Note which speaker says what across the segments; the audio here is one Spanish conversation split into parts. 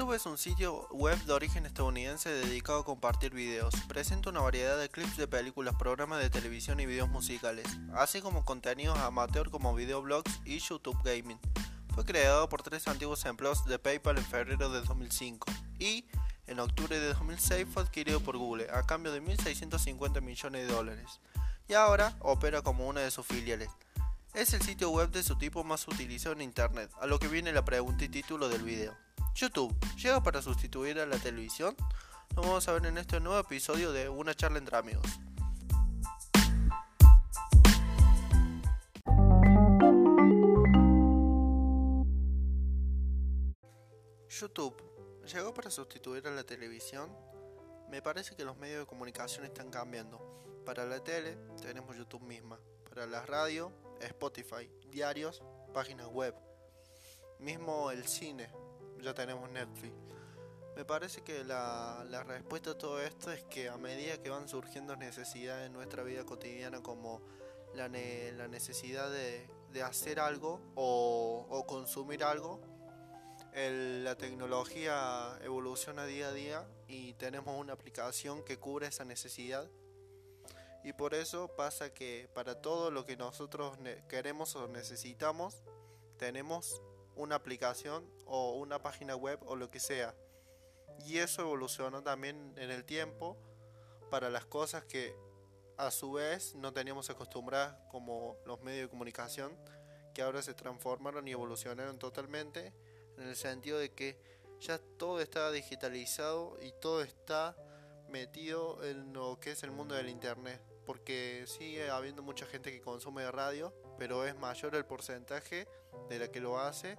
Speaker 1: YouTube es un sitio web de origen estadounidense dedicado a compartir videos. Presenta una variedad de clips de películas, programas de televisión y videos musicales, así como contenidos amateur como videoblogs y YouTube Gaming. Fue creado por tres antiguos empleados de PayPal en febrero de 2005 y en octubre de 2006 fue adquirido por Google a cambio de 1.650 millones de dólares y ahora opera como una de sus filiales. Es el sitio web de su tipo más utilizado en Internet, a lo que viene la pregunta y título del video. YouTube, ¿llega para sustituir a la televisión? Lo vamos a ver en este nuevo episodio de Una charla entre amigos. YouTube, ¿llegó para sustituir a la televisión? Me parece que los medios de comunicación están cambiando. Para la tele tenemos YouTube misma, para la radio, Spotify, diarios, páginas web, mismo el cine, ya tenemos Netflix. Me parece que la, respuesta a todo esto es que a medida que van surgiendo necesidades en nuestra vida cotidiana como la, la necesidad de, hacer algo o, consumir algo, la tecnología evoluciona día a día y tenemos una aplicación que cubre esa necesidad. Y por eso pasa que para todo lo que nosotros queremos o necesitamos, tenemos una aplicación o una página web o lo que sea. Y eso evolucionó también en el tiempo para las cosas que a su vez no teníamos acostumbradas como los medios de comunicación que ahora se transformaron y evolucionaron totalmente en el sentido de que ya todo está digitalizado y todo está metido en lo que es el mundo del internet porque sigue habiendo mucha gente que consume radio pero es mayor el porcentaje de la que lo hace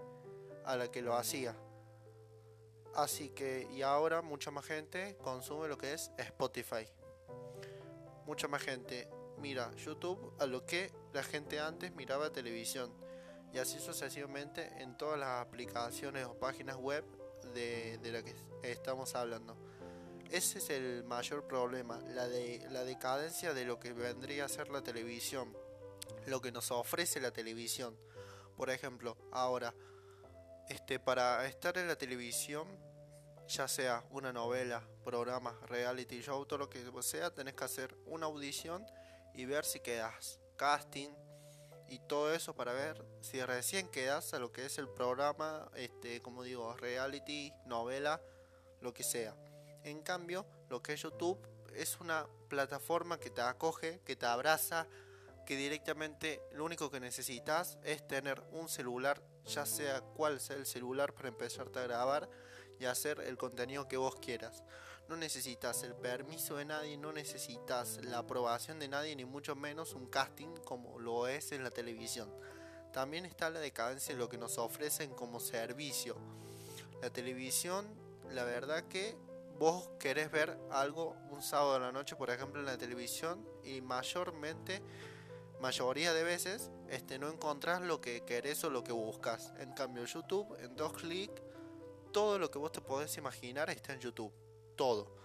Speaker 1: a la que lo hacía. Así que, y ahora mucha más gente consume lo que es Spotify. Mucha más gente mira YouTube a lo que la gente antes miraba televisión. Y así sucesivamente en todas las aplicaciones o páginas web de, de la que estamos hablando. Ese es el mayor problema, la, de, la decadencia de lo que vendría a ser la televisión, lo que nos ofrece la televisión. Por ejemplo, ahora este, para estar en la televisión, ya sea una novela, programa, reality show, todo lo que sea, tenés que hacer una audición y ver si quedas. Casting y todo eso para ver si recién quedas a lo que es el programa, este, como digo, reality, novela, lo que sea. En cambio, lo que es YouTube es una plataforma que te acoge, que te abraza, que directamente lo único que necesitas es tener un celular, ya sea cual sea el celular para empezarte a grabar y hacer el contenido que vos quieras. No necesitas el permiso de nadie, no necesitas la aprobación de nadie, ni mucho menos un casting como lo es en la televisión. También está la decadencia de lo que nos ofrecen como servicio. La televisión, la verdad que vos querés ver algo un sábado a la noche, por ejemplo, en la televisión, y mayormente mayoría de veces este, no encontrás lo que querés o lo que buscas. En cambio, YouTube, en dos clics, todo lo que vos te podés imaginar está en YouTube. Todo.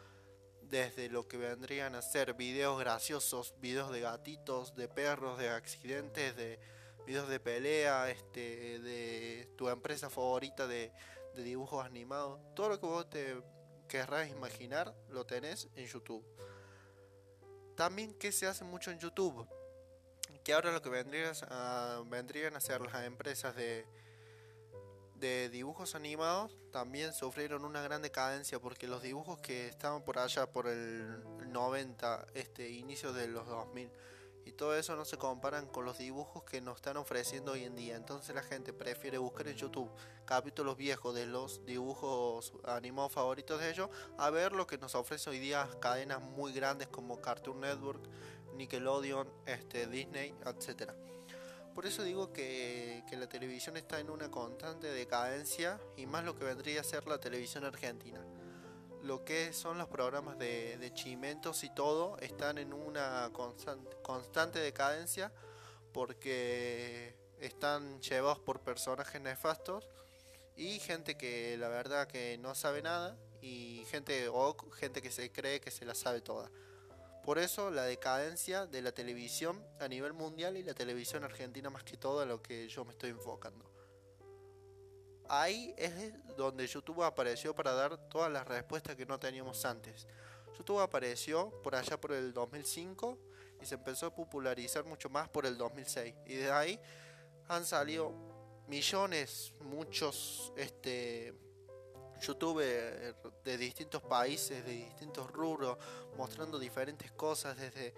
Speaker 1: Desde lo que vendrían a ser videos graciosos, videos de gatitos, de perros, de accidentes, de videos de pelea, este, de tu empresa favorita de, de dibujos animados. Todo lo que vos te querrás imaginar lo tenés en YouTube. También que se hace mucho en YouTube que ahora lo que vendrían a, vendrían a ser las empresas de, de dibujos animados también sufrieron una gran decadencia porque los dibujos que estaban por allá por el 90, este inicio de los 2000 y todo eso no se comparan con los dibujos que nos están ofreciendo hoy en día. Entonces la gente prefiere buscar en YouTube capítulos viejos de los dibujos animados favoritos de ellos a ver lo que nos ofrece hoy día cadenas muy grandes como Cartoon Network, Nickelodeon, este, Disney, etc. Por eso digo que, la televisión está en una constante decadencia y más lo que vendría a ser la televisión argentina. Lo que son los programas de, chimentos y todo están en una constante decadencia porque están llevados por personajes nefastos y gente que la verdad que no sabe nada y gente o gente que se cree que se la sabe toda. Por eso la decadencia de la televisión a nivel mundial y la televisión argentina más que todo a lo que yo me estoy enfocando. Ahí es donde YouTube apareció para dar todas las respuestas que no teníamos antes. YouTube apareció por allá por el 2005 y se empezó a popularizar mucho más por el 2006. Y de ahí han salido millones, muchos este, youtubers de distintos países, de distintos rubros, mostrando diferentes cosas desde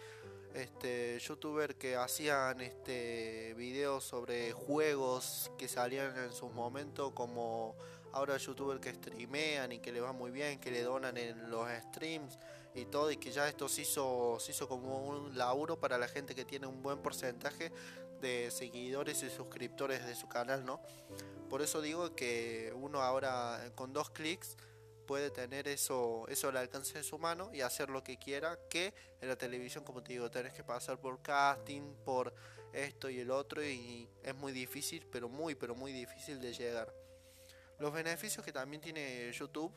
Speaker 1: este youtuber que hacían este videos sobre juegos que salían en sus momentos como ahora youtubers que streamean y que le va muy bien, que le donan en los streams y todo y que ya esto se hizo, se hizo como un laburo para la gente que tiene un buen porcentaje de seguidores y suscriptores de su canal, ¿no? Por eso digo que uno ahora con dos clics puede tener eso, eso al alcance de su mano y hacer lo que quiera, que en la televisión, como te digo, tenés que pasar por casting, por esto y el otro, y es muy difícil, pero muy, pero muy difícil de llegar. Los beneficios que también tiene YouTube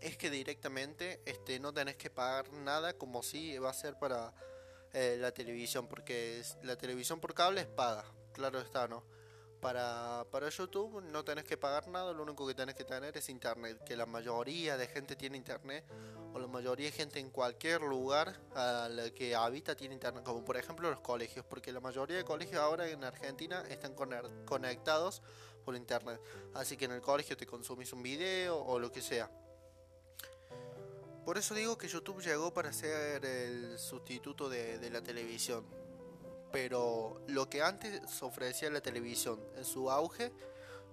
Speaker 1: es que directamente este, no tenés que pagar nada como si va a ser para eh, la televisión, porque la televisión por cable es paga, claro está, ¿no? Para, para YouTube no tenés que pagar nada, lo único que tenés que tener es internet, que la mayoría de gente tiene internet, o la mayoría de gente en cualquier lugar a la que habita tiene internet, como por ejemplo los colegios, porque la mayoría de colegios ahora en Argentina están conectados por internet, así que en el colegio te consumís un video o lo que sea. Por eso digo que YouTube llegó para ser el sustituto de la televisión pero lo que antes ofrecía la televisión en su auge,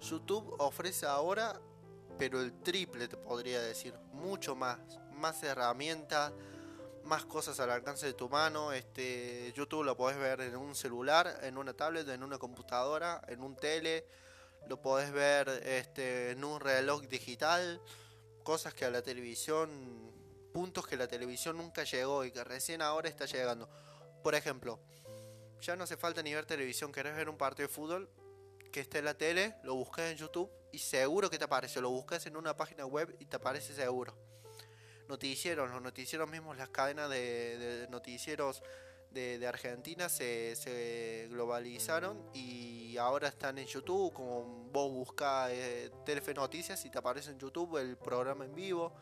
Speaker 1: YouTube ofrece ahora, pero el triple te podría decir, mucho más, más herramientas, más cosas al alcance de tu mano. Este, YouTube lo podés ver en un celular, en una tablet, en una computadora, en un tele, lo podés ver este, en un reloj digital, cosas que a la televisión, puntos que la televisión nunca llegó y que recién ahora está llegando. Por ejemplo, ya no hace falta ni ver televisión. Querés ver un partido de fútbol que esté en la tele, lo buscas en YouTube y seguro que te aparece. Lo buscas en una página web y te aparece seguro. Noticieros, los noticieros mismos, las cadenas de, noticieros de, Argentina se, se, globalizaron y ahora están en YouTube. Como vos buscas eh, Telefe Noticias y te aparece en YouTube el programa en vivo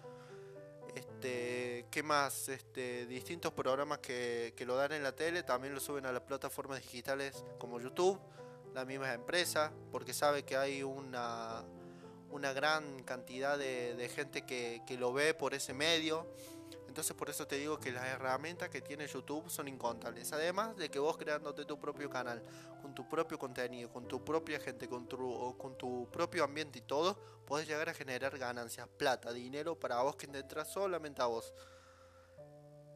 Speaker 1: este, ¿Qué más? Este, distintos programas que, lo dan en la tele también lo suben a las plataformas digitales como YouTube, la misma empresa, porque sabe que hay una, una gran cantidad de, gente que, que, lo ve por ese medio. Entonces por eso te digo que las herramientas que tiene YouTube son incontables. Además de que vos creándote tu propio canal, con tu propio contenido, con tu propia gente, con tu, propio ambiente y todo, podés llegar a generar ganancias, plata, dinero para vos que te entras solamente a vos.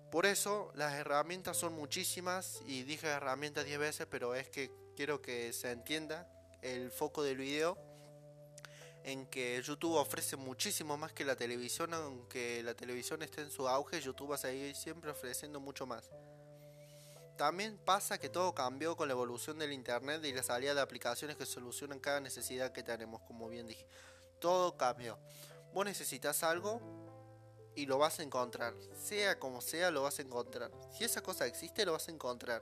Speaker 1: Por eso las herramientas son muchísimas y dije herramientas 10 veces, pero es que quiero que se entienda el foco del video en que YouTube ofrece muchísimo más que la televisión, aunque la televisión esté en su auge, YouTube va a seguir siempre ofreciendo mucho más. También pasa que todo cambió con la evolución del Internet y la salida de aplicaciones que solucionan cada necesidad que tenemos, como bien dije. Todo cambió. Vos necesitas algo y lo vas a encontrar. Sea como sea, lo vas a encontrar. Si esa cosa existe, lo vas a encontrar.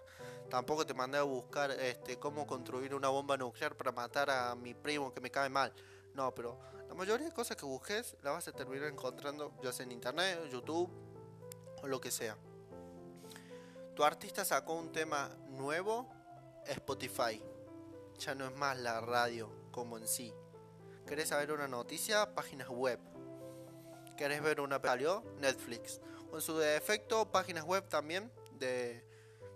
Speaker 1: Tampoco te mandé a buscar este, cómo construir una bomba nuclear para matar a mi primo que me cae mal. No, pero la mayoría de cosas que busques la vas a terminar encontrando ya sea en internet, YouTube o lo que sea. Tu artista sacó un tema nuevo, Spotify. Ya no es más la radio como en sí. ¿Querés saber una noticia? Páginas web. ¿Querés ver una película? Netflix. En su defecto, páginas web también de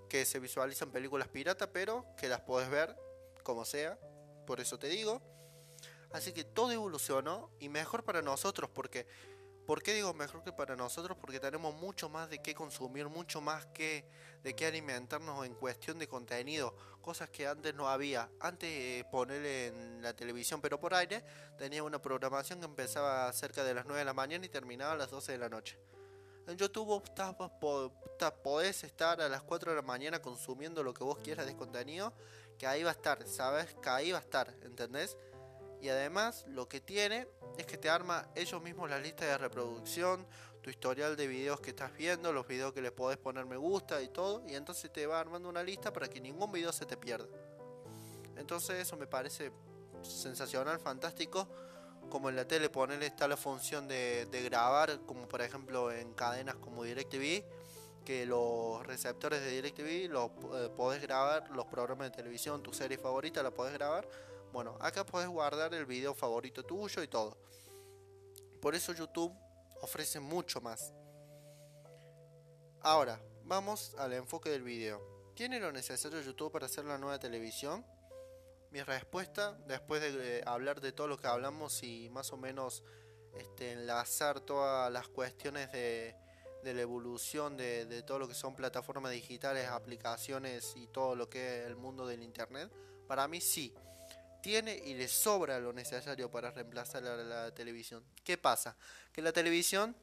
Speaker 1: que se visualizan películas pirata, pero que las puedes ver como sea. Por eso te digo. Así que todo evolucionó y mejor para nosotros porque... ¿Por qué digo mejor que para nosotros? Porque tenemos mucho más de qué consumir, mucho más que de qué alimentarnos en cuestión de contenido, cosas que antes no había. Antes eh, ponerle en la televisión, pero por aire, tenía una programación que empezaba cerca de las 9 de la mañana y terminaba a las 12 de la noche. En YouTube podés estar a las 4 de la mañana consumiendo lo que vos quieras de contenido, que ahí va a estar, ¿sabes? Que ahí va a estar, ¿entendés? Y además lo que tiene es que te arma ellos mismos la lista de reproducción, tu historial de videos que estás viendo, los videos que les podés poner me gusta y todo. Y entonces te va armando una lista para que ningún video se te pierda. Entonces eso me parece sensacional, fantástico. Como en la tele poner está la función de, grabar, como por ejemplo en cadenas como DirecTV, que los receptores de DirecTV los eh, podés grabar, los programas de televisión, tu serie favorita la podés grabar. Bueno, acá podés guardar el video favorito tuyo y todo. Por eso YouTube ofrece mucho más. Ahora, vamos al enfoque del video. ¿Tiene lo necesario YouTube para hacer la nueva televisión? Mi respuesta, después de eh, hablar de todo lo que hablamos y más o menos este, enlazar todas las cuestiones de, la evolución de, de, todo lo que son plataformas digitales, aplicaciones y todo lo que es el mundo del Internet, para mí sí, tiene y le sobra lo necesario para reemplazar a la televisión. ¿Qué pasa? Que la televisión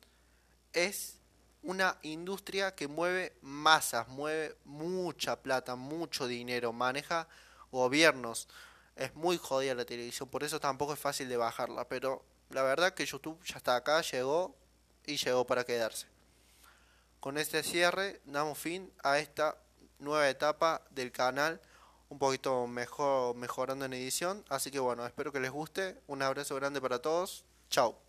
Speaker 1: es una industria que mueve masas, mueve mucha plata, mucho dinero, maneja gobiernos. Es muy jodida la televisión, por eso tampoco es fácil de bajarla, pero la verdad que YouTube ya está acá, llegó y llegó para quedarse. Con este cierre damos fin a esta nueva etapa del canal, un poquito mejor mejorando en edición, así que bueno, espero que les guste. Un abrazo grande para todos. Chao.